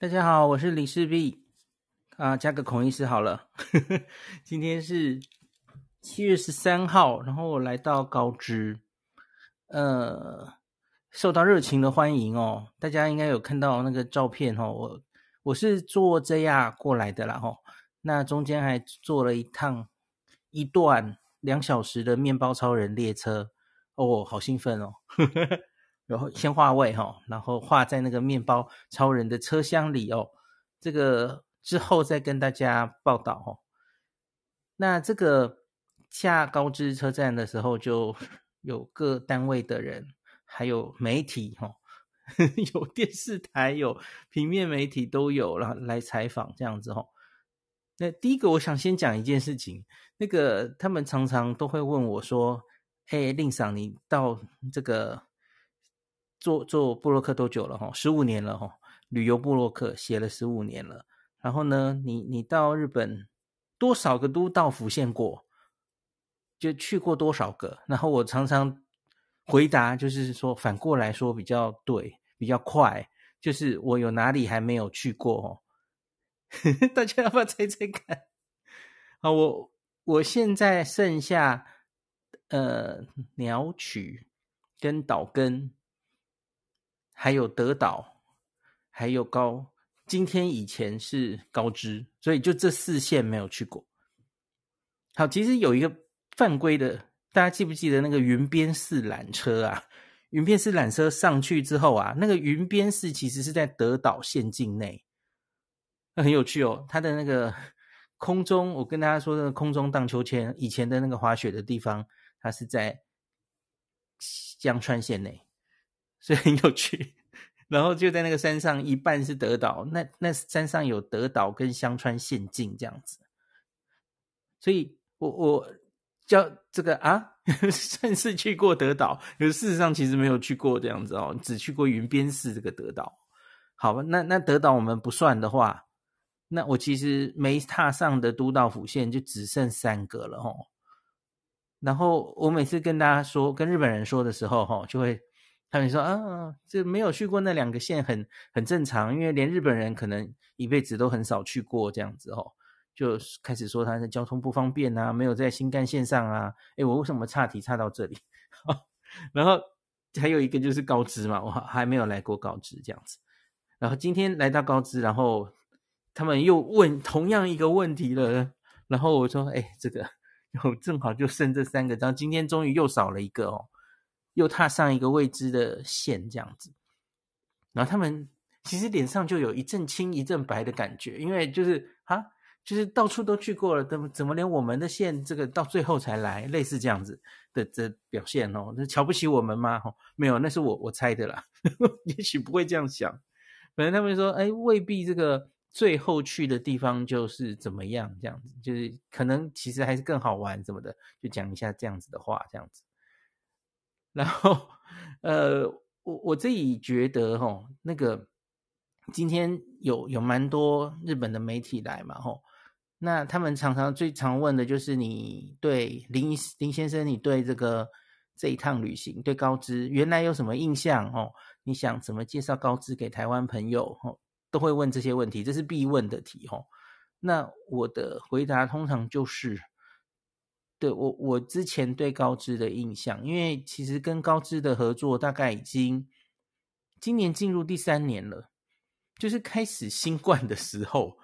大家好，我是李世璧啊，加个孔医师好了。今天是七月十三号，然后我来到高知，呃，受到热情的欢迎哦。大家应该有看到那个照片哦，我我是坐 JR 过来的啦吼，那中间还坐了一趟一段两小时的面包超人列车哦，好兴奋哦。然后先划位哈，然后画在那个面包超人的车厢里哦。这个之后再跟大家报道哦。那这个下高知车站的时候，就有各单位的人，还有媒体哈，有电视台，有平面媒体都有了来采访这样子哈。那第一个我想先讲一件事情，那个他们常常都会问我说：“哎，令桑，你到这个。”做做部落客多久了哈？十五年了哈，旅游部落客写了十五年了。然后呢，你你到日本多少个都道府县过？就去过多少个？然后我常常回答就是说，反过来说比较对，比较快，就是我有哪里还没有去过哦？大家要不要猜猜看？啊，我我现在剩下呃鸟取跟岛根。还有德岛，还有高，今天以前是高知，所以就这四县没有去过。好，其实有一个犯规的，大家记不记得那个云边寺缆车啊？云边寺缆车上去之后啊，那个云边寺其实是在德岛县境内，那很有趣哦。它的那个空中，我跟大家说，的空中荡秋千，以前的那个滑雪的地方，它是在江川县内。所以很有趣，然后就在那个山上，一半是德岛，那那山上有德岛跟香川县境这样子，所以我我叫这个啊，算是去过德岛，可是事实上其实没有去过这样子哦，只去过云边市这个德岛。好吧，那那德岛我们不算的话，那我其实没踏上的都道府县就只剩三个了吼。然后我每次跟大家说，跟日本人说的时候吼，就会。他们说啊，这没有去过那两个县很很正常，因为连日本人可能一辈子都很少去过这样子哦，就开始说他的交通不方便啊，没有在新干线上啊。诶，我为什么岔题岔到这里？然后还有一个就是高知嘛，我还没有来过高知这样子。然后今天来到高知，然后他们又问同样一个问题了，然后我说，诶，这个又 正好就剩这三个，然后今天终于又少了一个哦。又踏上一个未知的线，这样子，然后他们其实脸上就有一阵青一阵白的感觉，因为就是啊，就是到处都去过了，怎么怎么连我们的线这个到最后才来，类似这样子的的表现哦，那瞧不起我们吗？哦，没有，那是我我猜的啦，也许不会这样想，反正他们说，哎，未必这个最后去的地方就是怎么样，这样子，就是可能其实还是更好玩什么的，就讲一下这样子的话，这样子。然后，呃，我我自己觉得齁，那个今天有有蛮多日本的媒体来嘛，齁，那他们常常最常问的就是你对林林先生，你对这个这一趟旅行，对高知原来有什么印象？哦，你想怎么介绍高知给台湾朋友？哦，都会问这些问题，这是必问的题。哦，那我的回答通常就是。对我，我之前对高知的印象，因为其实跟高知的合作大概已经今年进入第三年了，就是开始新冠的时候，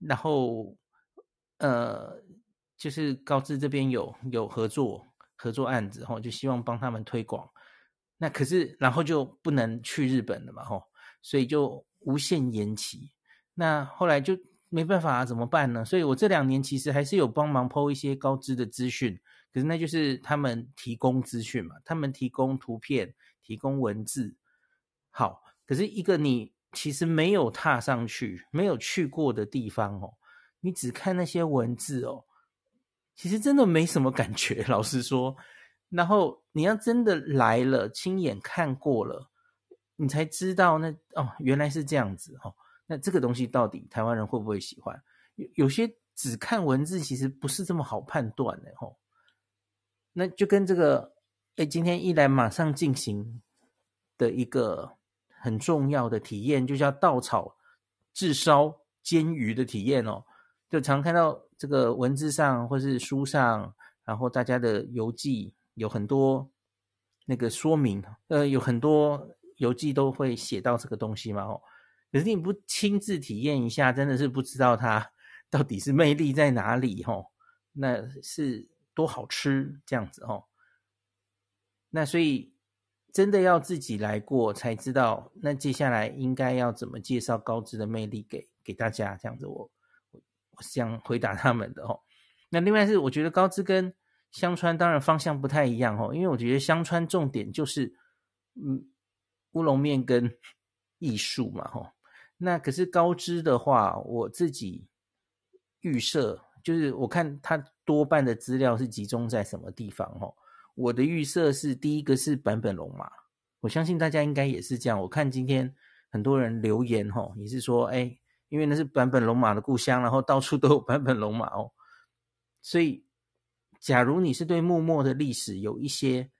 然后呃，就是高知这边有有合作合作案子，吼，就希望帮他们推广。那可是然后就不能去日本了嘛，吼，所以就无限延期。那后来就。没办法啊，怎么办呢？所以我这两年其实还是有帮忙剖一些高知的资讯，可是那就是他们提供资讯嘛，他们提供图片、提供文字。好，可是一个你其实没有踏上去、没有去过的地方哦，你只看那些文字哦，其实真的没什么感觉，老实说。然后你要真的来了，亲眼看过了，你才知道那哦，原来是这样子哦。那这个东西到底台湾人会不会喜欢？有有些只看文字，其实不是这么好判断的吼。那就跟这个，哎，今天一来马上进行的一个很重要的体验，就叫稻草炙烧煎鱼的体验哦，就常看到这个文字上或是书上，然后大家的游记有很多那个说明，呃，有很多游记都会写到这个东西嘛，哦，可是你不亲自体验一下，真的是不知道它到底是魅力在哪里，哦，那是多好吃这样子，哦，那所以。真的要自己来过才知道，那接下来应该要怎么介绍高知的魅力给给大家？这样子我，我我是这样回答他们的哦。那另外是，我觉得高知跟香川当然方向不太一样哦，因为我觉得香川重点就是嗯乌龙面跟艺术嘛吼。那可是高知的话，我自己预设就是我看他多半的资料是集中在什么地方哦。我的预设是，第一个是坂本龙马，我相信大家应该也是这样。我看今天很多人留言吼，也是说，哎，因为那是坂本龙马的故乡，然后到处都有坂本龙马哦。所以，假如你是对幕末的历史有一些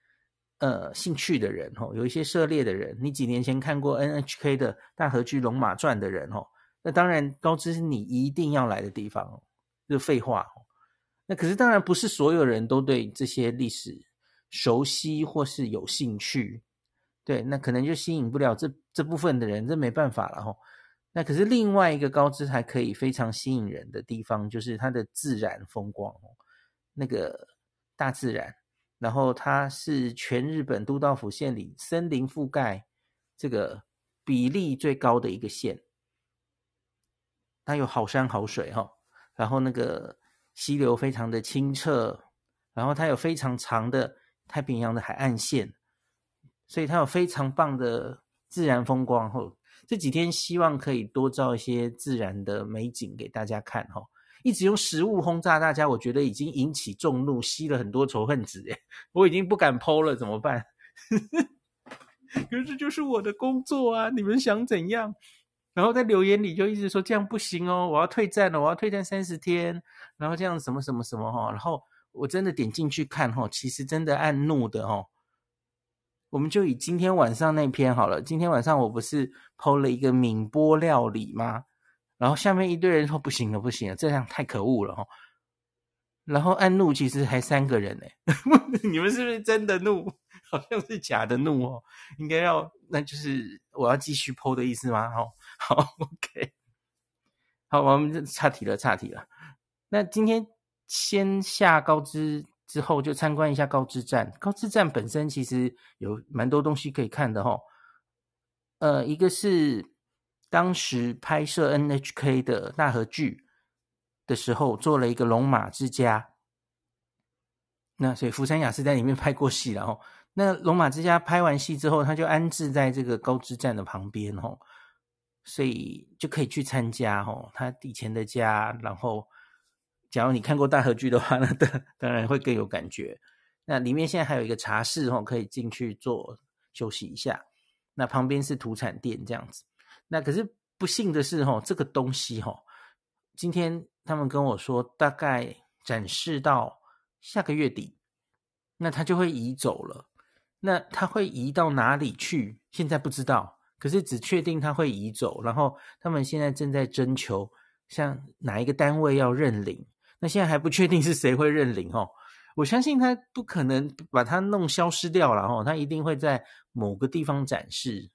呃兴趣的人吼，有一些涉猎的人，你几年前看过 NHK 的大河剧《龙马传》的人吼，那当然高知是你一定要来的地方哦。这废话哦。那可是当然不是所有人都对这些历史。熟悉或是有兴趣，对，那可能就吸引不了这这部分的人，这没办法了吼。那可是另外一个高知还可以非常吸引人的地方，就是它的自然风光哦，那个大自然。然后它是全日本都道府县里森林覆盖这个比例最高的一个县，它有好山好水哈，然后那个溪流非常的清澈，然后它有非常长的。太平洋的海岸线，所以它有非常棒的自然风光。后这几天希望可以多照一些自然的美景给大家看。哈，一直用食物轰炸大家，我觉得已经引起众怒，吸了很多仇恨值。哎，我已经不敢剖了，怎么办？可是这就是我的工作啊！你们想怎样？然后在留言里就一直说这样不行哦，我要退战了，我要退战三十天，然后这样什么什么什么哈，然后。我真的点进去看齁，其实真的按怒的齁。我们就以今天晚上那篇好了。今天晚上我不是剖了一个闽波料理吗？然后下面一堆人说不行了，不行了，这样太可恶了哦。然后按怒其实还三个人呢。你们是不是真的怒？好像是假的怒哦。应该要，那就是我要继续 PO 的意思吗？好，好，OK。好，我们就岔题了，岔题了。那今天。先下高知之后，就参观一下高知站。高知站本身其实有蛮多东西可以看的哈。呃，一个是当时拍摄 NHK 的大河剧的时候，做了一个龙马之家。那所以福山雅治在里面拍过戏然后。那龙马之家拍完戏之后，他就安置在这个高知站的旁边哦，所以就可以去参加哦，他以前的家，然后。假如你看过大河剧的话，那当当然会更有感觉。那里面现在还有一个茶室哦，可以进去坐休息一下。那旁边是土产店这样子。那可是不幸的是哦，这个东西哦，今天他们跟我说大概展示到下个月底，那他就会移走了。那他会移到哪里去？现在不知道，可是只确定他会移走。然后他们现在正在征求，像哪一个单位要认领。那现在还不确定是谁会认领哦，我相信他不可能把它弄消失掉了哦，他一定会在某个地方展示，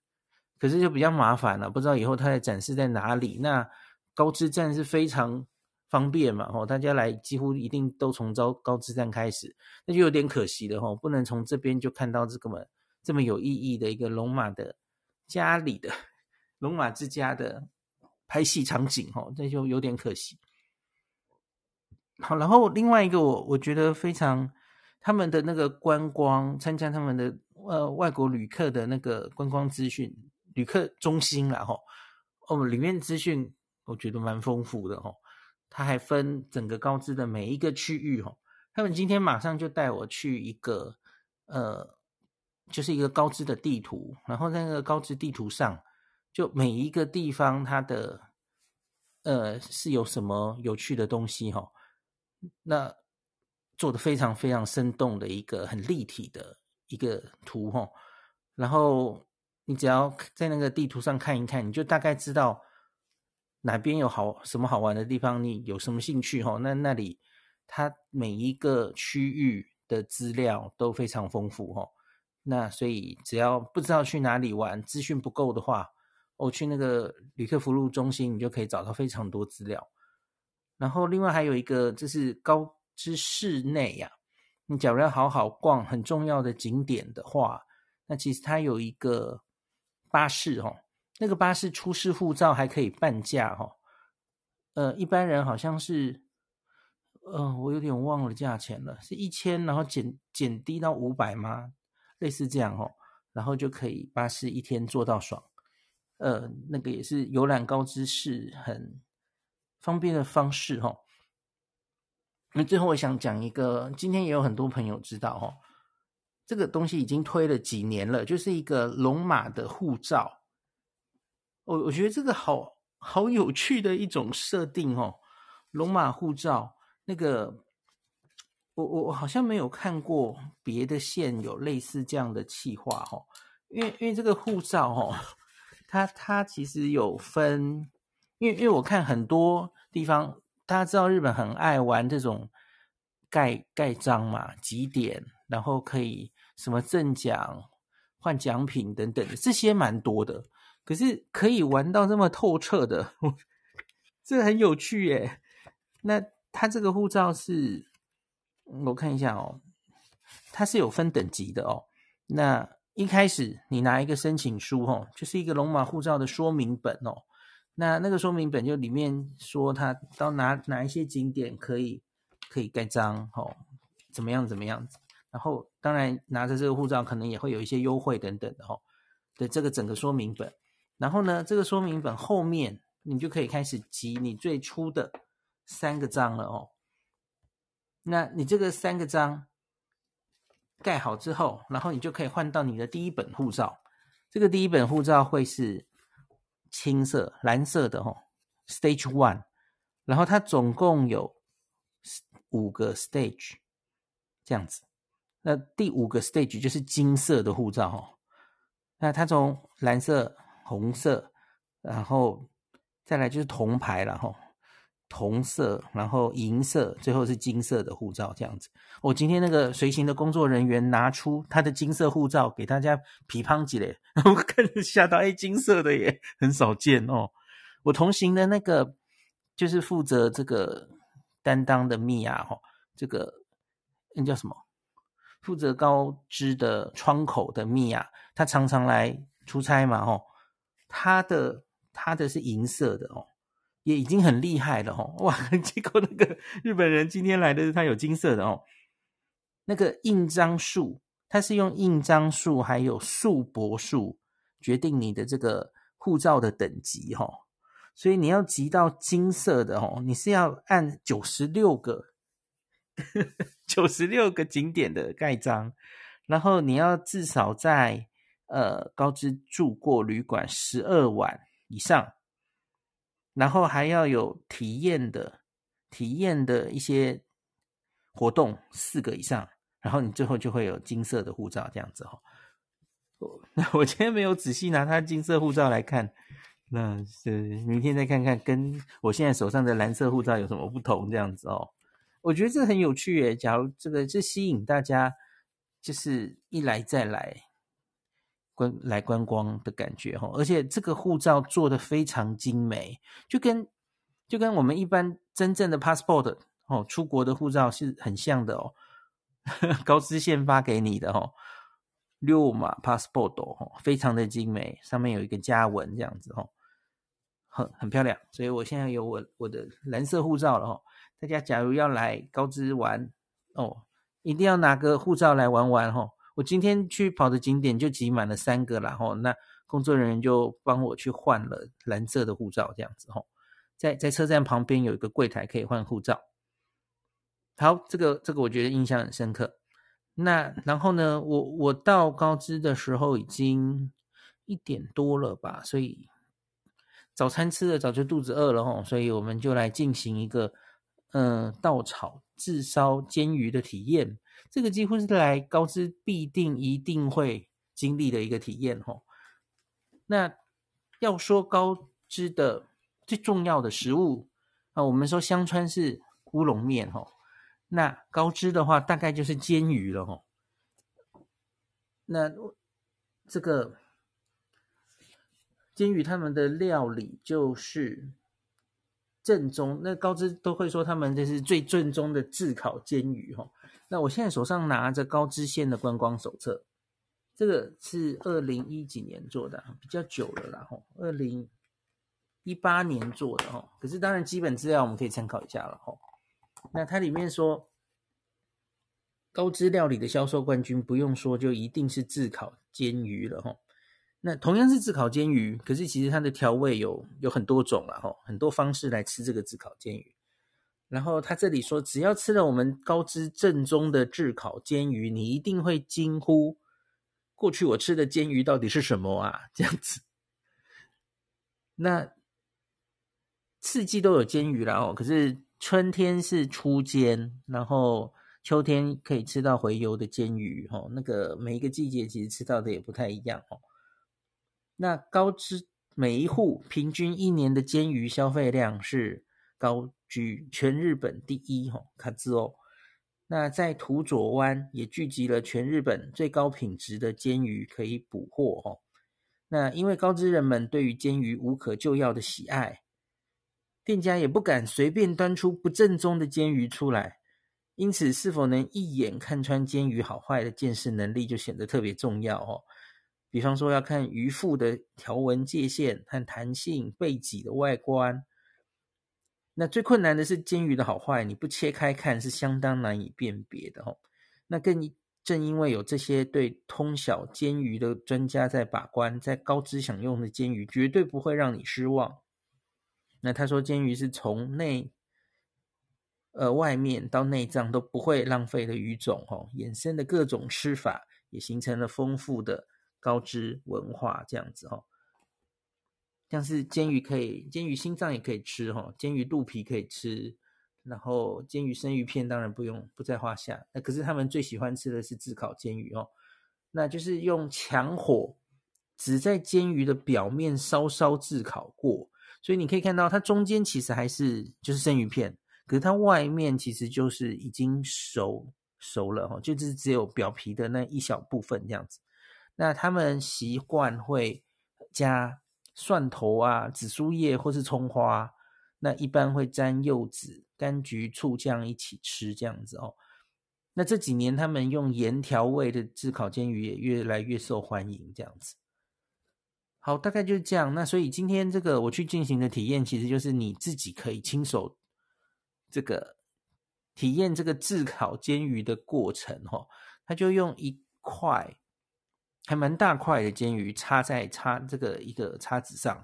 可是就比较麻烦了，不知道以后它的展示在哪里。那高知站是非常方便嘛，哦，大家来几乎一定都从高高知站开始，那就有点可惜了哦，不能从这边就看到这个么这么有意义的一个龙马的家里的龙马之家的拍戏场景哦，这就有点可惜。好，然后另外一个我我觉得非常他们的那个观光参加他们的呃外国旅客的那个观光资讯旅客中心啦吼，哦里面资讯我觉得蛮丰富的吼，它还分整个高知的每一个区域吼，他们今天马上就带我去一个呃就是一个高知的地图，然后在那个高知地图上就每一个地方它的呃是有什么有趣的东西哈。那做的非常非常生动的一个很立体的一个图哈，然后你只要在那个地图上看一看，你就大概知道哪边有好什么好玩的地方，你有什么兴趣哈？那那里它每一个区域的资料都非常丰富哈。那所以只要不知道去哪里玩，资讯不够的话，我去那个旅客服务中心，你就可以找到非常多资料。然后另外还有一个，就是高知市内呀，你假如要好好逛很重要的景点的话，那其实它有一个巴士哦。那个巴士出示护照还可以半价哈，呃，一般人好像是，呃，我有点忘了价钱了，是一千，然后减减低到五百吗？类似这样哦，然后就可以巴士一天坐到爽，呃，那个也是游览高知市很方便的方式哦。那最后我想讲一个，今天也有很多朋友知道哦，这个东西已经推了几年了，就是一个龙马的护照。我我觉得这个好好有趣的一种设定哦，龙马护照那个，我我我好像没有看过别的县有类似这样的企划哦，因为因为这个护照哦，它它其实有分，因为因为我看很多地方，大家知道日本很爱玩这种盖盖章嘛，几点，然后可以什么赠奖、换奖品等等的，这些蛮多的。可是可以玩到这么透彻的，这很有趣耶。那他这个护照是，我看一下哦，它是有分等级的哦。那一开始你拿一个申请书哦，就是一个龙马护照的说明本哦。那那个说明本就里面说他到哪哪一些景点可以可以盖章哦，怎么样怎么样。然后当然拿着这个护照可能也会有一些优惠等等的哦。对，这个整个说明本。然后呢，这个说明本后面你就可以开始集你最初的三个章了哦。那你这个三个章盖好之后，然后你就可以换到你的第一本护照。这个第一本护照会是青色、蓝色的哦，Stage One。然后它总共有五个 Stage，这样子。那第五个 Stage 就是金色的护照哦。那它从蓝色。红色，然后再来就是铜牌了哈，铜色，然后银色，最后是金色的护照这样子。我今天那个随行的工作人员拿出他的金色护照给大家批判几嘞，我看着吓到，哎，金色的也很少见哦。我同行的那个就是负责这个担当的蜜娅哈，这个那叫什么？负责高知的窗口的米娅，他常常来出差嘛哈。他的他的是银色的哦，也已经很厉害了哦，哇！结果那个日本人今天来的是他有金色的哦，那个印章数，他是用印章数还有数帛数决定你的这个护照的等级哈，所以你要集到金色的哦，你是要按九十六个九十六个景点的盖章，然后你要至少在。呃，高知住过旅馆十二晚以上，然后还要有体验的、体验的一些活动四个以上，然后你最后就会有金色的护照这样子哦。那我今天没有仔细拿他金色护照来看，那是明天再看看，跟我现在手上的蓝色护照有什么不同这样子哦。我觉得这很有趣耶，假如这个是吸引大家，就是一来再来。观来观光的感觉哈，而且这个护照做的非常精美，就跟就跟我们一般真正的 passport 哦，出国的护照是很像的哦。高知县发给你的哦，六码 passport 哦，非常的精美，上面有一个加纹这样子哦，很很漂亮。所以我现在有我我的蓝色护照了哦。大家假如要来高知玩哦，一定要拿个护照来玩玩哦。我今天去跑的景点就挤满了三个啦，吼，那工作人员就帮我去换了蓝色的护照，这样子吼，在在车站旁边有一个柜台可以换护照。好，这个这个我觉得印象很深刻。那然后呢，我我到高知的时候已经一点多了吧，所以早餐吃了早就肚子饿了吼，所以我们就来进行一个嗯稻草炙烧煎鱼的体验。这个几乎是来高知必定一定会经历的一个体验吼。那要说高知的最重要的食物啊，我们说香川是乌龙面哈，那高知的话大概就是煎鱼了哈。那这个煎鱼他们的料理就是正宗，那高知都会说他们这是最正宗的炙烤煎鱼哈。那我现在手上拿着高知县的观光手册，这个是二零一几年做的，比较久了啦吼，二零一八年做的吼。可是当然基本资料我们可以参考一下了吼。那它里面说，高知料理的销售冠军不用说就一定是炙烤煎鱼了吼。那同样是炙烤煎鱼，可是其实它的调味有有很多种了吼，很多方式来吃这个炙烤煎鱼。然后他这里说，只要吃了我们高知正宗的炙烤煎鱼，你一定会惊呼：过去我吃的煎鱼到底是什么啊？这样子。那四季都有煎鱼啦哦，可是春天是初煎，然后秋天可以吃到回游的煎鱼哦。那个每一个季节其实吃到的也不太一样哦。那高知每一户平均一年的煎鱼消费量是高居全日本第一吼，卡兹哦。那在土佐湾也聚集了全日本最高品质的煎鱼可以捕获吼。那因为高知人们对于煎鱼无可救药的喜爱，店家也不敢随便端出不正宗的煎鱼出来，因此是否能一眼看穿煎鱼好坏的鉴识能力就显得特别重要哦。比方说要看鱼腹的条纹界限和弹性、背脊的外观。那最困难的是煎鱼的好坏，你不切开看是相当难以辨别的哦。那更正因为有这些对通晓煎鱼的专家在把关，在高知享用的煎鱼绝对不会让你失望。那他说煎鱼是从内呃外面到内脏都不会浪费的鱼种吼，衍生的各种吃法也形成了丰富的高知文化这样子哦。像是煎鱼可以，煎鱼心脏也可以吃哈，煎鱼肚皮可以吃，然后煎鱼生鱼片当然不用不在话下。那可是他们最喜欢吃的是炙烤煎鱼哦，那就是用强火只在煎鱼的表面稍稍炙烤过，所以你可以看到它中间其实还是就是生鱼片，可是它外面其实就是已经熟熟了哈，就是只有表皮的那一小部分这样子。那他们习惯会加。蒜头啊，紫苏叶或是葱花，那一般会沾柚子、柑橘、醋酱一起吃，这样子哦。那这几年他们用盐调味的炙烤煎鱼也越来越受欢迎，这样子。好，大概就是这样。那所以今天这个我去进行的体验，其实就是你自己可以亲手这个体验这个炙烤煎鱼的过程哦。他就用一块。还蛮大块的煎鱼插在插这个一个叉子上，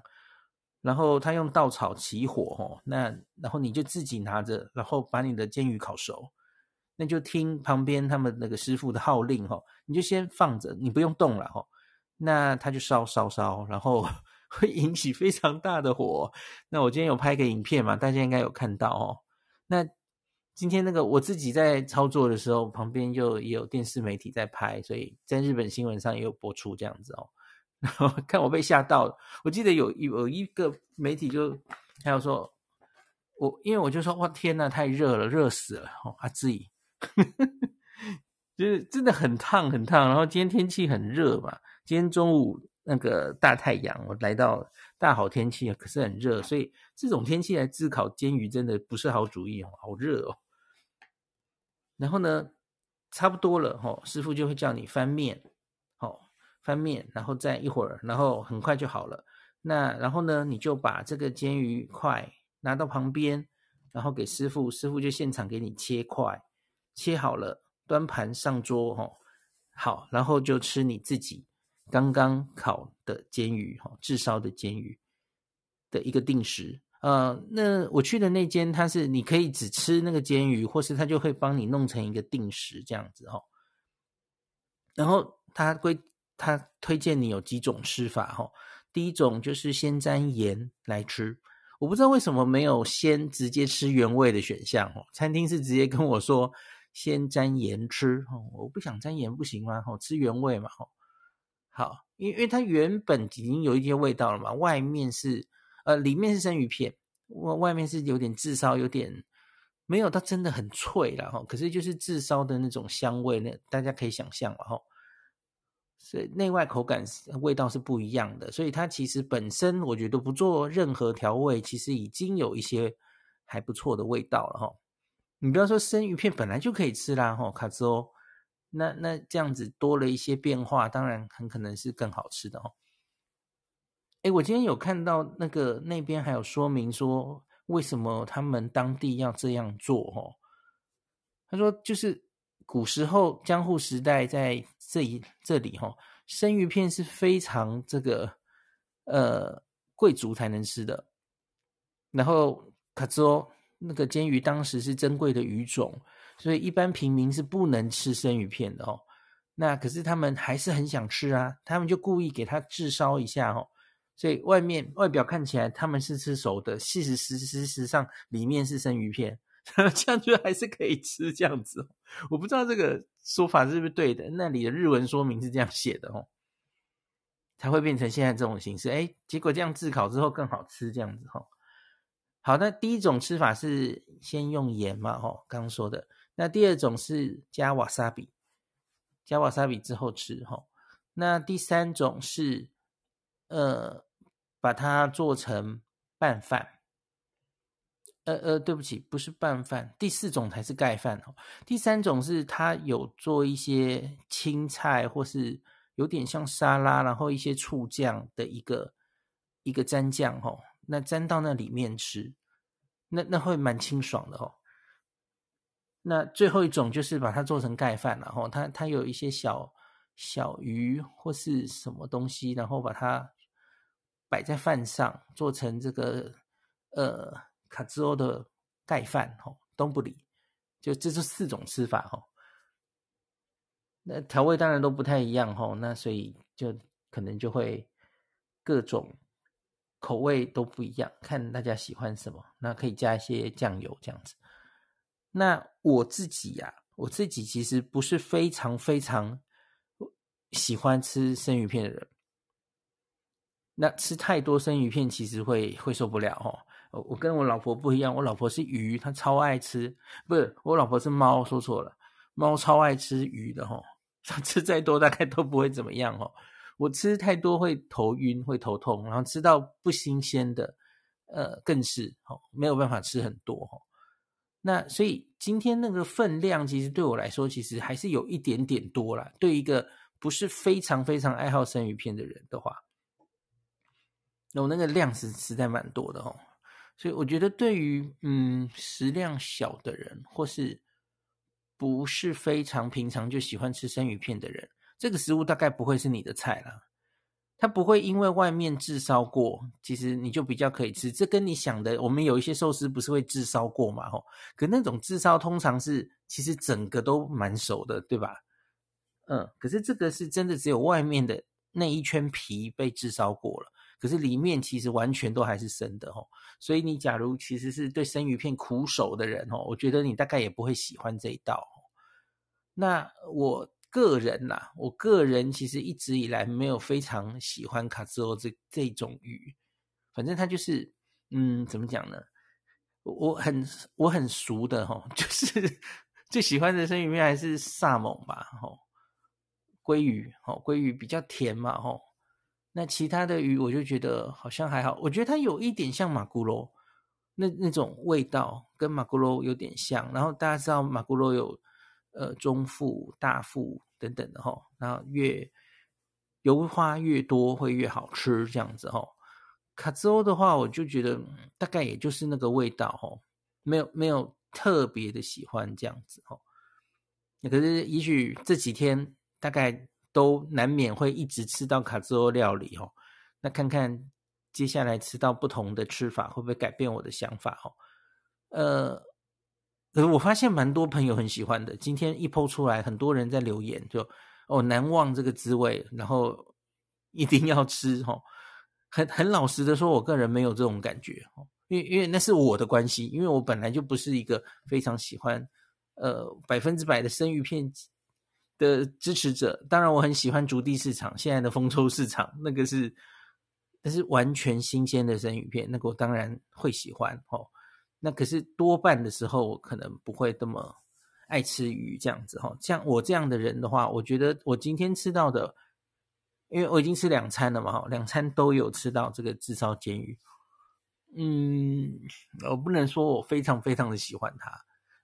然后他用稻草起火吼，那然后你就自己拿着，然后把你的煎鱼烤熟，那就听旁边他们那个师傅的号令吼，你就先放着，你不用动了吼，那他就烧烧烧，然后 会引起非常大的火。那我今天有拍个影片嘛，大家应该有看到哦，那。今天那个我自己在操作的时候，旁边就也有电视媒体在拍，所以在日本新闻上也有播出这样子哦。然后看我被吓到了，我记得有有一个媒体就还有说，我因为我就说哇天呐，太热了，热死了哦，阿志，就是真的很烫很烫。然后今天天气很热嘛，今天中午那个大太阳，我来到大好天气，可是很热，所以这种天气来炙烤煎鱼真的不是好主意哦，好热哦。然后呢，差不多了吼，师傅就会叫你翻面，好，翻面，然后再一会儿，然后很快就好了。那然后呢，你就把这个煎鱼块拿到旁边，然后给师傅，师傅就现场给你切块，切好了，端盘上桌吼，好，然后就吃你自己刚刚烤的煎鱼吼，炙烧的煎鱼的一个定时。呃，那我去的那间，它是你可以只吃那个煎鱼，或是他就会帮你弄成一个定时这样子哈。然后他规他推荐你有几种吃法哈。第一种就是先沾盐来吃，我不知道为什么没有先直接吃原味的选项哦。餐厅是直接跟我说先沾盐吃哦，我不想沾盐不行吗？哦，吃原味嘛哦。好，因因为它原本已经有一些味道了嘛，外面是。呃，里面是生鱼片，外外面是有点炙烧，有点没有它真的很脆了哈，可是就是炙烧的那种香味，那大家可以想象了哈。所以内外口感味道是不一样的，所以它其实本身我觉得不做任何调味，其实已经有一些还不错的味道了哈。你不要说生鱼片本来就可以吃啦哈，卡兹欧，那那这样子多了一些变化，当然很可能是更好吃的哈。诶，我今天有看到那个那边还有说明说为什么他们当地要这样做哦。他说就是。古时候江户时代在这一这里哈，生鱼片是非常这个呃贵族才能吃的。然后卡兹那个煎鱼当时是珍贵的鱼种，所以一般平民是不能吃生鱼片的哦。那可是他们还是很想吃啊，他们就故意给它炙烧一下哦。所以外面外表看起来他们是吃熟的，事实实事实上里面是生鱼片。这样就还是可以吃这样子，我不知道这个说法是不是对的。那里的日文说明是这样写的哦，才会变成现在这种形式。哎，结果这样炙烤之后更好吃，这样子哈。好，那第一种吃法是先用盐嘛，哈，刚刚说的。那第二种是加瓦萨比，加瓦萨比之后吃哈。那第三种是呃，把它做成拌饭。呃呃，对不起，不是拌饭，第四种才是盖饭哦。第三种是它有做一些青菜，或是有点像沙拉，然后一些醋酱的一个一个蘸酱哦。那蘸到那里面吃，那那会蛮清爽的哦。那最后一种就是把它做成盖饭，然后它它有一些小小鱼或是什么东西，然后把它摆在饭上，做成这个呃。卡兹欧的盖饭，吼，东布里，就这是四种吃法，吼。那调味当然都不太一样，吼，那所以就可能就会各种口味都不一样，看大家喜欢什么，那可以加一些酱油这样子。那我自己呀、啊，我自己其实不是非常非常喜欢吃生鱼片的人，那吃太多生鱼片其实会会受不了，吼。我跟我老婆不一样，我老婆是鱼，她超爱吃。不是，我老婆是猫，说错了，猫超爱吃鱼的吼。她吃再多大概都不会怎么样吼。我吃太多会头晕，会头痛，然后吃到不新鲜的，呃，更是吼，没有办法吃很多吼。那所以今天那个分量，其实对我来说，其实还是有一点点多啦。对一个不是非常非常爱好生鱼片的人的话，那我那个量是实在蛮多的哦。所以我觉得，对于嗯食量小的人，或是不是非常平常就喜欢吃生鱼片的人，这个食物大概不会是你的菜啦。它不会因为外面炙烧过，其实你就比较可以吃。这跟你想的，我们有一些寿司不是会炙烧过嘛？吼，可那种炙烧通常是其实整个都蛮熟的，对吧？嗯，可是这个是真的只有外面的那一圈皮被炙烧过了。可是里面其实完全都还是生的哦，所以你假如其实是对生鱼片苦手的人哦，我觉得你大概也不会喜欢这一道。那我个人呐，我个人其实一直以来没有非常喜欢卡兹欧这这种鱼，反正它就是，嗯，怎么讲呢？我很我很熟的哈，就是最喜欢的生鱼片还是萨蒙吧，吼，鲑鱼，吼，鲑鱼比较甜嘛，吼。那其他的鱼我就觉得好像还好，我觉得它有一点像马古罗，那那种味道跟马古罗有点像。然后大家知道马古罗有呃中腹、大腹等等的齁，然后越油花越多会越好吃这样子齁。卡兹欧的话，我就觉得大概也就是那个味道齁，没有没有特别的喜欢这样子齁。那可是也许这几天大概。都难免会一直吃到卡兹欧料理哦，那看看接下来吃到不同的吃法会不会改变我的想法哦？呃，我发现蛮多朋友很喜欢的，今天一 po 出来，很多人在留言就哦难忘这个滋味，然后一定要吃哦。很很老实的说，我个人没有这种感觉哦，因为因为那是我的关系，因为我本来就不是一个非常喜欢呃百分之百的生鱼片。的支持者，当然我很喜欢竹地市场，现在的丰洲市场那个是那是完全新鲜的生鱼片，那个我当然会喜欢哦。那可是多半的时候，我可能不会这么爱吃鱼这样子哈。像我这样的人的话，我觉得我今天吃到的，因为我已经吃两餐了嘛，哈，两餐都有吃到这个炙烧煎鱼。嗯，我不能说我非常非常的喜欢它，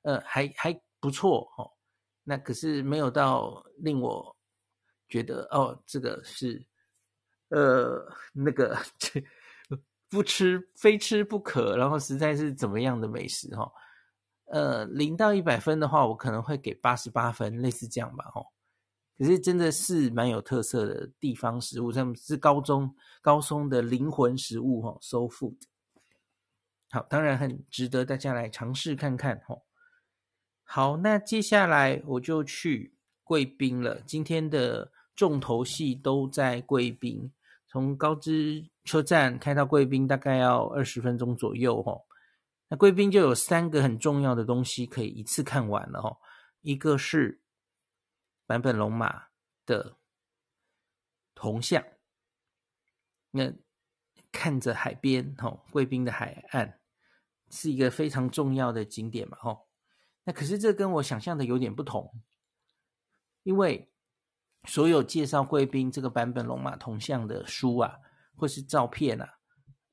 呃，还还不错哦。那可是没有到令我觉得哦，这个是呃那个。不吃非吃不可，然后实在是怎么样的美食哈？呃，零到一百分的话，我可能会给八十八分，类似这样吧哈。可是真的是蛮有特色的地方食物，他们是高中高松的灵魂食物哈，so Food。好，当然很值得大家来尝试看看哈。好，那接下来我就去贵宾了。今天的重头戏都在贵宾。从高知车站开到贵宾大概要二十分钟左右哦，那贵宾就有三个很重要的东西可以一次看完了哦，一个是坂本龙马的铜像，那看着海边哦，贵宾的海岸是一个非常重要的景点嘛哦，可是这跟我想象的有点不同，因为。所有介绍贵宾这个版本龙马铜像的书啊，或是照片啊，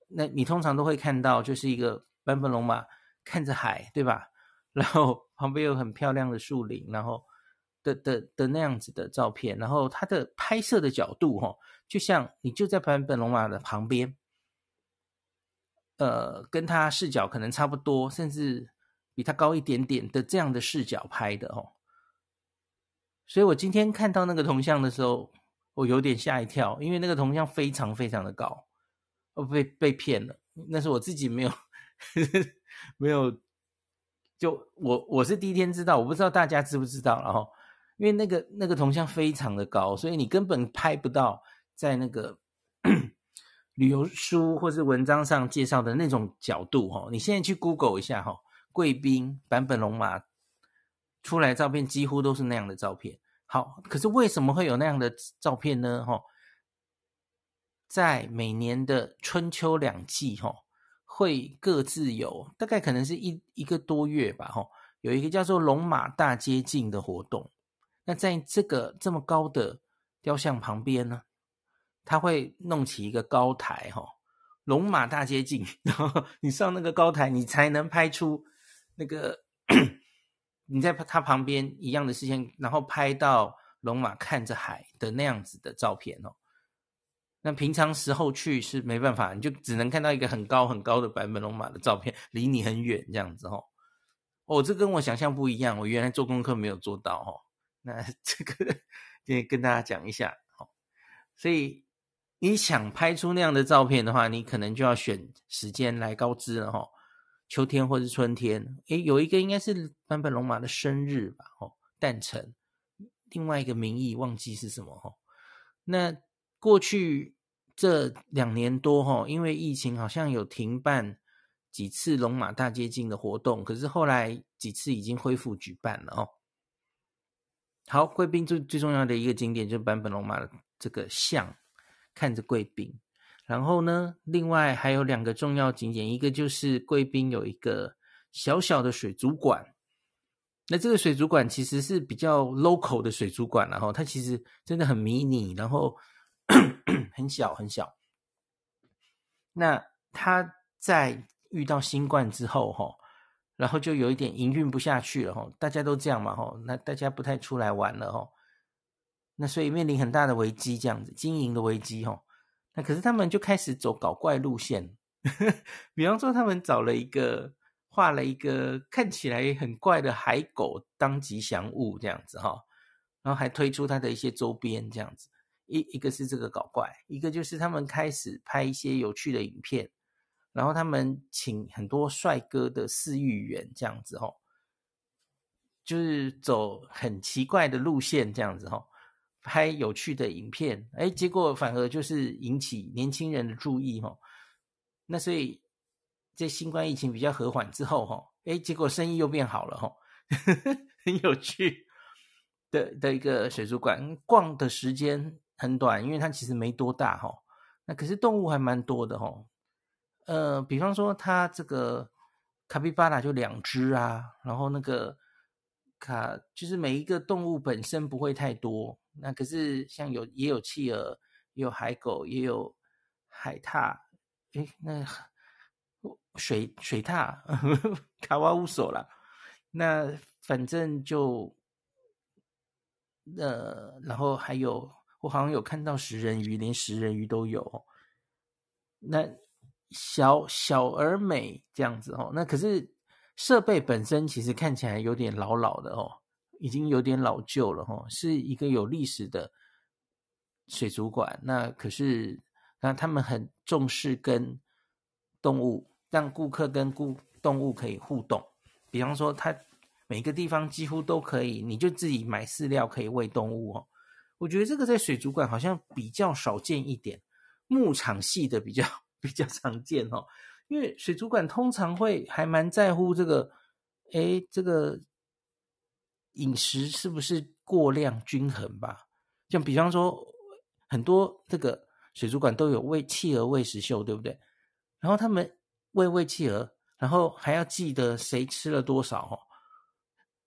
那你通常都会看到，就是一个版本龙马看着海，对吧？然后旁边有很漂亮的树林，然后的的的那样子的照片，然后它的拍摄的角度，哈，就像你就在版本龙马的旁边，呃，跟他视角可能差不多，甚至比他高一点点的这样的视角拍的，哦。所以我今天看到那个铜像的时候，我有点吓一跳，因为那个铜像非常非常的高，我被被骗了。那是我自己没有呵呵 没有，就我我是第一天知道，我不知道大家知不知道。然后，因为那个那个铜像非常的高，所以你根本拍不到在那个旅游书或是文章上介绍的那种角度。哈，你现在去 Google 一下，哈，贵宾版本龙马。出来照片几乎都是那样的照片。好，可是为什么会有那样的照片呢？哈，在每年的春秋两季，哈，会各自有大概可能是一一个多月吧，哈，有一个叫做龙马大街径的活动。那在这个这么高的雕像旁边呢，他会弄起一个高台，哈，龙马大街径，然后你上那个高台，你才能拍出那个。你在他旁边一样的视线，然后拍到龙马看着海的那样子的照片哦。那平常时候去是没办法，你就只能看到一个很高很高的版本龙马的照片，离你很远这样子哦。哦，这跟我想象不一样，我原来做功课没有做到哦。那 这个今天跟大家讲一下哦。所以你想拍出那样的照片的话，你可能就要选时间来高知了哈。秋天或是春天，诶，有一个应该是坂本龙马的生日吧，哦，诞辰。另外一个名义忘记是什么，哈。那过去这两年多，哈，因为疫情好像有停办几次龙马大街径的活动，可是后来几次已经恢复举办了，哦。好，贵宾最最重要的一个景点就是坂本龙马的这个像，看着贵宾。然后呢，另外还有两个重要景点，一个就是贵宾有一个小小的水族馆。那这个水族馆其实是比较 local 的水族馆，然后它其实真的很迷你，然后 很小很小。那它在遇到新冠之后，哈，然后就有一点营运不下去了，哈，大家都这样嘛，哈，那大家不太出来玩了，哈，那所以面临很大的危机，这样子经营的危机，哈。那可是他们就开始走搞怪路线，比方说他们找了一个画了一个看起来很怪的海狗当吉祥物这样子哈，然后还推出他的一些周边这样子，一一个是这个搞怪，一个就是他们开始拍一些有趣的影片，然后他们请很多帅哥的饲育员这样子哈，就是走很奇怪的路线这样子哈。拍有趣的影片，哎，结果反而就是引起年轻人的注意哈。那所以在新冠疫情比较和缓之后哈，哎，结果生意又变好了哈，很有趣的的一个水族馆，逛的时间很短，因为它其实没多大哈。那可是动物还蛮多的哦。呃，比方说它这个卡皮巴拉就两只啊，然后那个卡就是每一个动物本身不会太多。那可是像有也有企鹅，也有海狗，也有海獭。诶，那水水獭卡哇乌索啦。那反正就呃，然后还有我好像有看到食人鱼，连食人鱼都有。那小小而美这样子哦。那可是设备本身其实看起来有点老老的哦，已经有点老旧了哦，是一个有历史的水族馆。那可是那他们很重视跟动物，让顾客跟顾动物可以互动。比方说，它每个地方几乎都可以，你就自己买饲料可以喂动物哦。我觉得这个在水族馆好像比较少见一点，牧场系的比较 比较常见哦。因为水族馆通常会还蛮在乎这个，诶，这个饮食是不是过量均衡吧？像比方说，很多这个水族馆都有喂企鹅喂食秀，对不对？然后他们喂喂企鹅。然后还要记得谁吃了多少哦，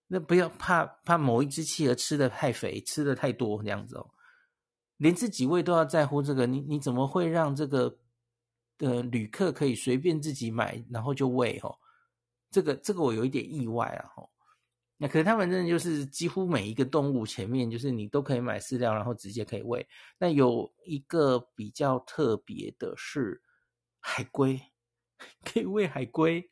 那不要怕怕某一只企鹅吃的太肥，吃的太多这样子哦，连自己喂都要在乎这个，你你怎么会让这个呃旅客可以随便自己买，然后就喂哦？这个这个我有一点意外啊哦，那可是他们真的就是几乎每一个动物前面就是你都可以买饲料，然后直接可以喂。那有一个比较特别的是海龟。可以喂海龟，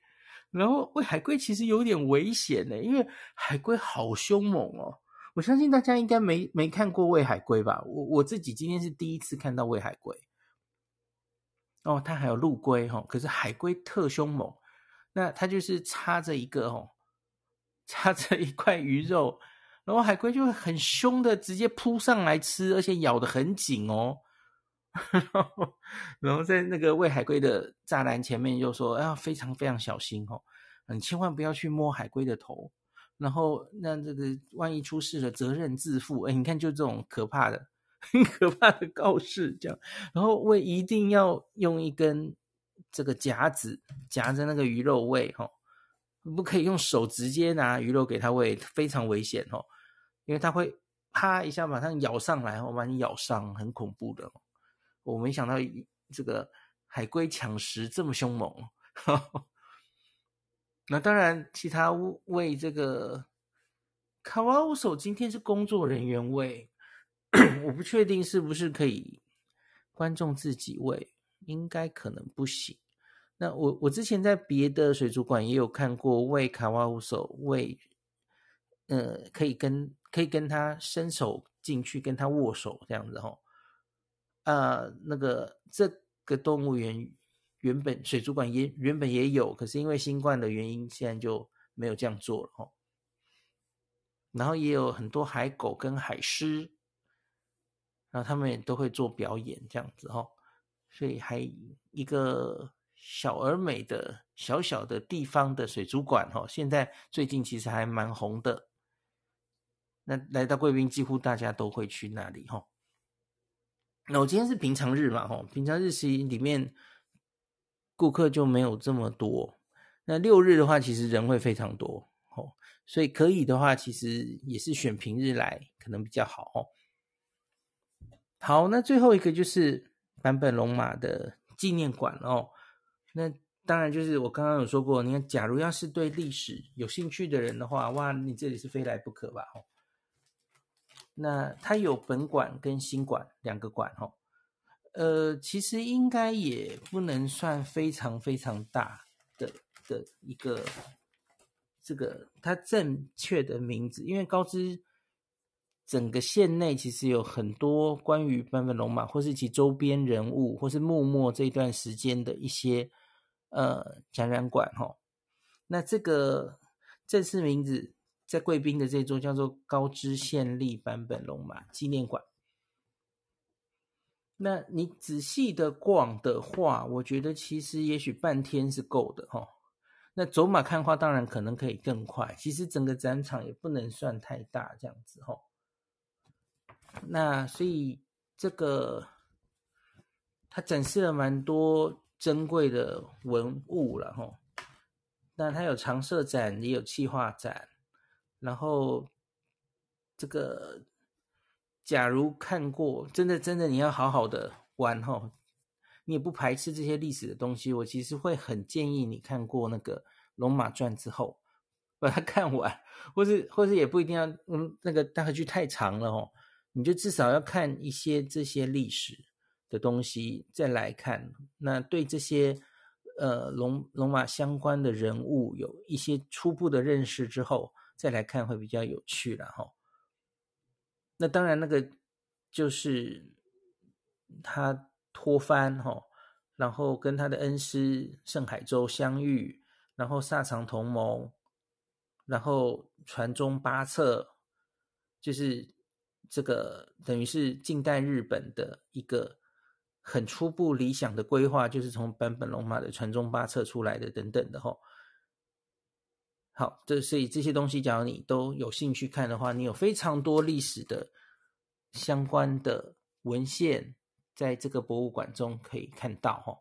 然后喂海龟其实有点危险呢，因为海龟好凶猛哦。我相信大家应该没没看过喂海龟吧？我我自己今天是第一次看到喂海龟。哦，它还有陆龟哈，可是海龟特凶猛。那它就是插着一个哦，插着一块鱼肉，然后海龟就会很凶的直接扑上来吃，而且咬得很紧哦。然后，然后在那个喂海龟的栅栏前面就说：“要非常非常小心哦，你千万不要去摸海龟的头。然后，那这个万一出事了，责任自负。哎，你看，就这种可怕的、很可怕的告示，这样。然后喂一定要用一根这个夹子夹着那个鱼肉喂哦，不可以用手直接拿鱼肉给它喂，非常危险哦，因为它会啪一下把它咬上来，哦，把你咬伤，很恐怖的。”我没想到这个海龟抢食这么凶猛。那当然，其他喂这个卡瓦乌索今天是工作人员喂，我不确定是不是可以观众自己喂，应该可能不行。那我我之前在别的水族馆也有看过喂卡瓦乌手喂，呃，可以跟可以跟他伸手进去跟他握手这样子哈。呃，那个这个动物园原本水族馆也原本也有，可是因为新冠的原因，现在就没有这样做了哦。然后也有很多海狗跟海狮，然后他们也都会做表演这样子哦。所以还一个小而美的小小的地方的水族馆哦，现在最近其实还蛮红的。那来到贵宾，几乎大家都会去那里哦。那我今天是平常日嘛，吼，平常日其实里面顾客就没有这么多。那六日的话，其实人会非常多，吼，所以可以的话，其实也是选平日来可能比较好，哦。好，那最后一个就是坂本龙马的纪念馆哦。那当然就是我刚刚有说过，你看，假如要是对历史有兴趣的人的话，哇，你这里是非来不可吧，哦。那它有本馆跟新馆两个馆哦，呃，其实应该也不能算非常非常大的的一个这个它正确的名字，因为高知整个县内其实有很多关于坂本龙马或是其周边人物或是幕末这一段时间的一些呃展览馆哈，那这个正式名字。在贵宾的这座叫做高知县立坂本龙马纪念馆。那你仔细的逛的话，我觉得其实也许半天是够的哈。那走马看花当然可能可以更快，其实整个展场也不能算太大这样子哈。那所以这个它展示了蛮多珍贵的文物了吼。那它有常设展，也有气化展。然后这个，假如看过，真的真的你要好好的玩吼，你也不排斥这些历史的东西，我其实会很建议你看过那个《龙马传》之后，把它看完，或是或是也不一定要，嗯，那个大河剧太长了哦，你就至少要看一些这些历史的东西再来看，那对这些。呃，龙龙马相关的人物有一些初步的认识之后，再来看会比较有趣了哈。那当然，那个就是他脱帆哈，然后跟他的恩师盛海舟相遇，然后萨长同盟，然后传宗八策，就是这个等于是近代日本的一个。很初步理想的规划，就是从坂本龙马的传宗八策出来的，等等的吼。好，这所以这些东西，假如你都有兴趣看的话，你有非常多历史的相关的文献，在这个博物馆中可以看到哈。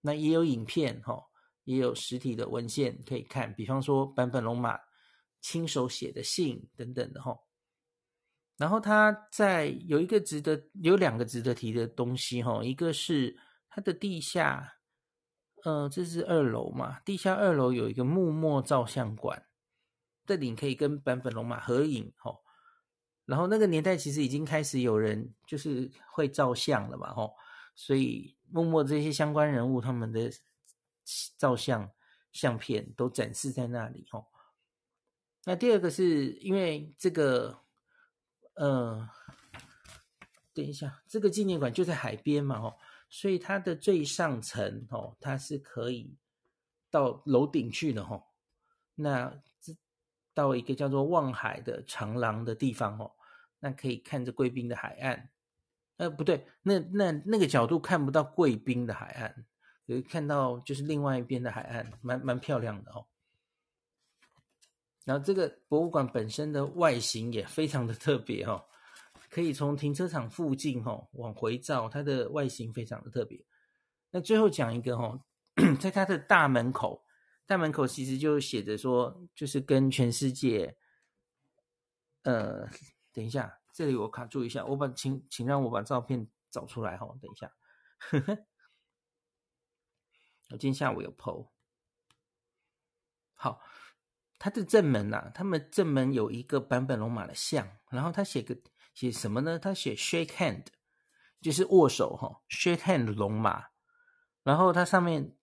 那也有影片哈，也有实体的文献可以看，比方说坂本龙马亲手写的信等等的哈。然后他在有一个值得有两个值得提的东西哈，一个是它的地下，呃，这是二楼嘛，地下二楼有一个幕末照相馆，这里可以跟坂本龙马合影哈。然后那个年代其实已经开始有人就是会照相了嘛哈，所以幕末这些相关人物他们的照相相片都展示在那里哈。那第二个是因为这个。呃，等一下，这个纪念馆就在海边嘛，哦，所以它的最上层哦，它是可以到楼顶去的，哦，那这到一个叫做望海的长廊的地方，哦，那可以看着贵宾的海岸。呃，不对，那那那个角度看不到贵宾的海岸，可以看到就是另外一边的海岸，蛮蛮漂亮的哦。然后这个博物馆本身的外形也非常的特别、哦，可以从停车场附近、哦、往回照，它的外形非常的特别。那最后讲一个、哦，在它的大门口，大门口其实就写着说，就是跟全世界，呃，等一下，这里我卡住一下，我把请请让我把照片找出来、哦，等一下，呵呵，我今天下午有 po，好。他的正门呐、他们正门有一个坂本龙马的像，然后他写个写什么呢？他写 shake hand，就是握手哈，shake hand 龙马。然后它上面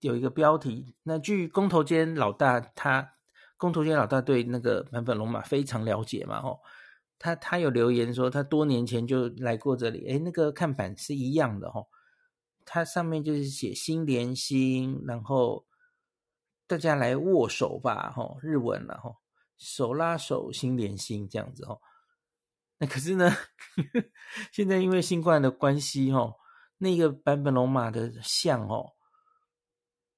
有一个标题，那据工头坚老大，他工头坚老大对那个坂本龙马非常了解嘛，吼，他他有留言说他多年前就来过这里，诶，那个看板是一样的吼，它上面就是写心连心，然后。大家来握手吧，吼，日文了，吼，手拉手，心连心，这样子，吼。那可是呢，现在因为新冠的关系，吼，那个版本龙马的像，哦，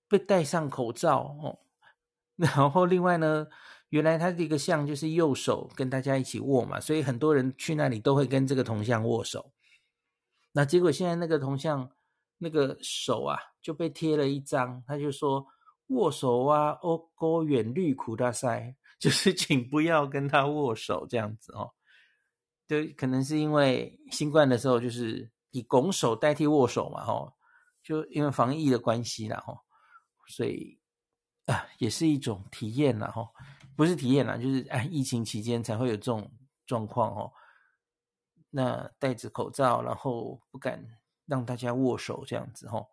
被戴上口罩，哦，然后另外呢，原来他这个像就是右手跟大家一起握嘛，所以很多人去那里都会跟这个铜像握手。那结果现在那个铜像那个手啊就被贴了一张，他就说。握手啊，哦，高远虑苦大赛，就是请不要跟他握手这样子哦。对可能是因为新冠的时候，就是以拱手代替握手嘛，吼，就因为防疫的关系啦，吼，所以啊，也是一种体验啦，吼，不是体验啦，就是哎，疫情期间才会有这种状况哦。那戴着口罩，然后不敢让大家握手这样子，吼。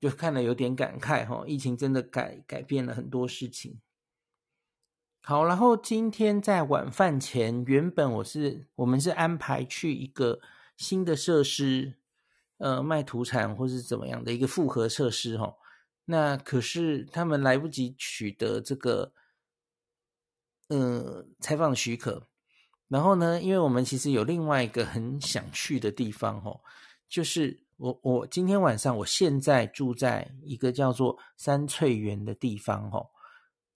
就看了有点感慨哈，疫情真的改改变了很多事情。好，然后今天在晚饭前，原本我是我们是安排去一个新的设施，呃，卖土产或是怎么样的一个复合设施哈。那可是他们来不及取得这个，呃，采访许可。然后呢，因为我们其实有另外一个很想去的地方哈，就是。我我今天晚上，我现在住在一个叫做三翠园的地方，吼，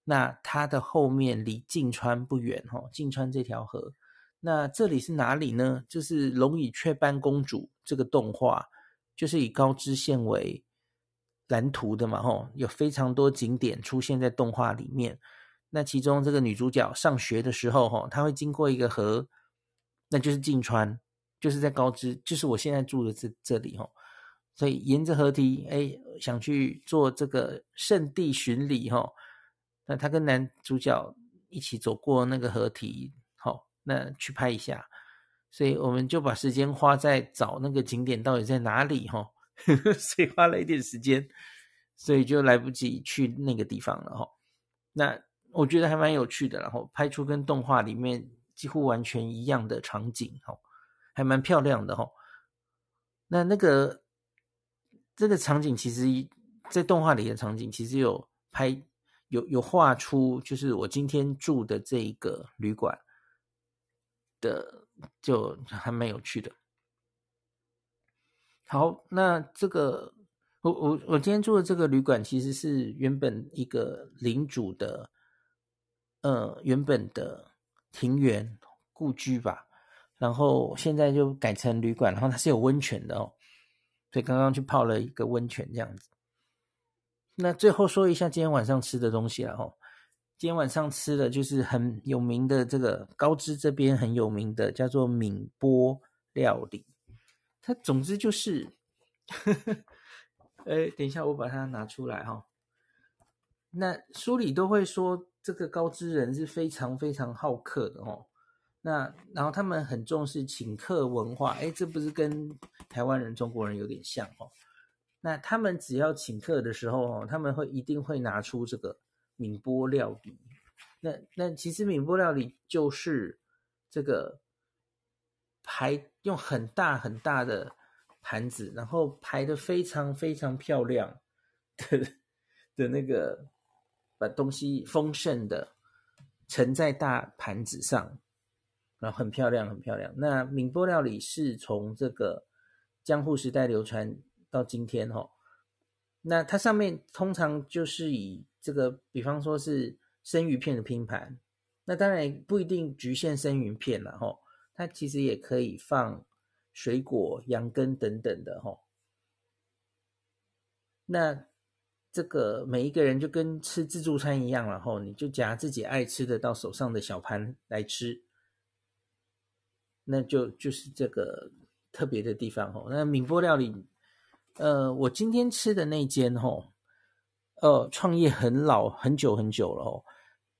那它的后面离静川不远，吼，静川这条河，那这里是哪里呢？就是《龙与雀斑公主》这个动画就是以高知县为蓝图的嘛，吼，有非常多景点出现在动画里面。那其中这个女主角上学的时候，吼，她会经过一个河，那就是静川，就是在高知，就是我现在住的这这里，吼。所以沿着河堤，哎，想去做这个圣地巡礼，吼。那她跟男主角一起走过那个河堤，好，那去拍一下。所以我们就把时间花在找那个景点到底在哪里，吼。所以花了一点时间，所以就来不及去那个地方了哈。那我觉得还蛮有趣的，然后拍出跟动画里面几乎完全一样的场景，哈，还蛮漂亮的哈。那那个这个场景，其实，在动画里的场景，其实有拍有有画出，就是我今天住的这一个旅馆的，就还蛮有趣的。好，那这个我我我今天住的这个旅馆其实是原本一个领主的，呃，原本的庭园故居吧，然后现在就改成旅馆，然后它是有温泉的哦，所以刚刚去泡了一个温泉这样子。那最后说一下今天晚上吃的东西了哈，今天晚上吃的就是很有名的这个高知这边很有名的叫做闽波料理。它总之就是，呵呵，哎，等一下，我把它拿出来哈。那书里都会说，这个高知人是非常非常好客的哦。那然后他们很重视请客文化，哎，这不是跟台湾人、中国人有点像哦？那他们只要请客的时候哦，他们会一定会拿出这个闽波料理。那那其实闽波料理就是这个。排用很大很大的盘子，然后排的非常非常漂亮的的那个，把东西丰盛的盛在大盘子上，然后很漂亮很漂亮。那闽波料理是从这个江户时代流传到今天哈。那它上面通常就是以这个，比方说是生鱼片的拼盘，那当然不一定局限生鱼片了哈。它其实也可以放水果、羊羹等等的哈。那这个每一个人就跟吃自助餐一样，然后你就夹自己爱吃的到手上的小盘来吃，那就就是这个特别的地方哦。那闽波料理，呃，我今天吃的那间哈，呃，创业很老很久很久了哦。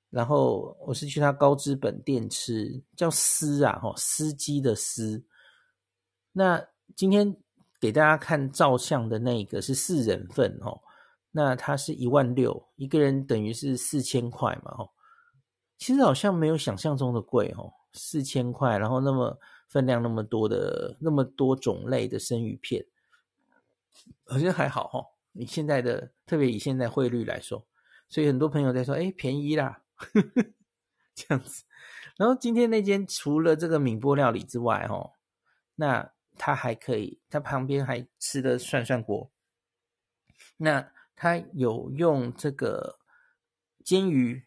然后我是去他高资本店吃，叫司啊，吼，司机的司。那今天给大家看照相的那个是四人份，哦，那它是一万六，一个人等于是四千块嘛，哦。其实好像没有想象中的贵，哦，四千块，然后那么分量那么多的那么多种类的生鱼片，好像还好，吼。你现在的特别以现在汇率来说，所以很多朋友在说，哎，便宜啦。呵呵，这样子，然后今天那间除了这个闽波料理之外，哦，那他还可以，他旁边还吃的涮涮锅，那他有用这个煎鱼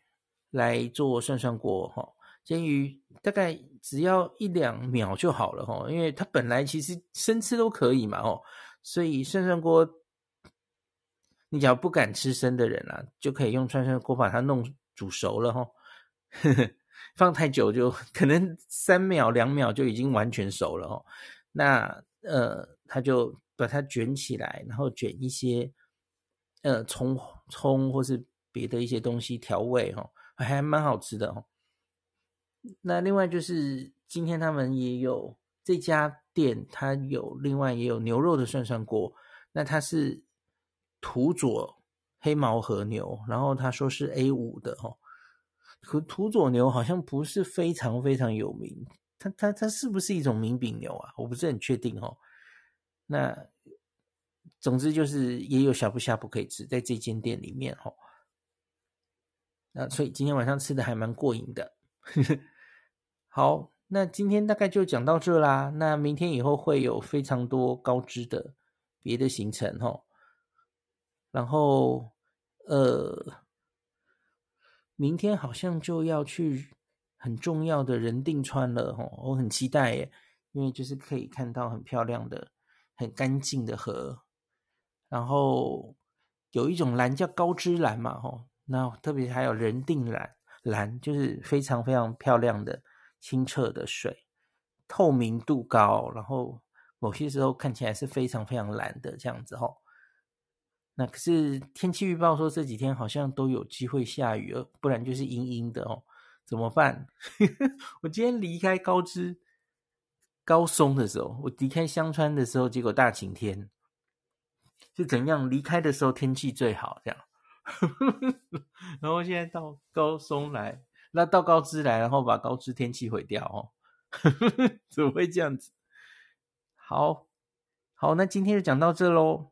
来做涮涮锅，哈，煎鱼大概只要一两秒就好了，哈，因为它本来其实生吃都可以嘛，哦，所以涮涮锅，你只要不敢吃生的人啊，就可以用涮涮锅把它弄。煮熟了哈，放太久就可能三秒两秒就已经完全熟了哦。那呃，他就把它卷起来，然后卷一些呃葱葱或是别的一些东西调味哈，还蛮好吃的哈。那另外就是今天他们也有这家店，它有另外也有牛肉的涮涮锅，那它是土佐。黑毛和牛，然后他说是 A 五的哦，可土佐牛好像不是非常非常有名，它它它是不是一种名饼牛啊？我不是很确定哦。那总之就是也有小不虾不可以吃，在这间店里面哦。那所以今天晚上吃的还蛮过瘾的。好，那今天大概就讲到这啦。那明天以后会有非常多高知的别的行程哦。然后，呃，明天好像就要去很重要的人定川了，哦，我很期待耶，因为就是可以看到很漂亮的、很干净的河，然后有一种蓝叫高知蓝嘛，吼，那特别还有人定蓝，蓝就是非常非常漂亮的清澈的水，透明度高，然后某些时候看起来是非常非常蓝的这样子，哦。那可是天气预报说这几天好像都有机会下雨，不然就是阴阴的哦，怎么办？我今天离开高知高松的时候，我离开香川的时候，结果大晴天，是怎样？离开的时候天气最好，这样，然后现在到高松来，那到高知来，然后把高知天气毁掉哦，怎么会这样子？好，好，那今天就讲到这喽。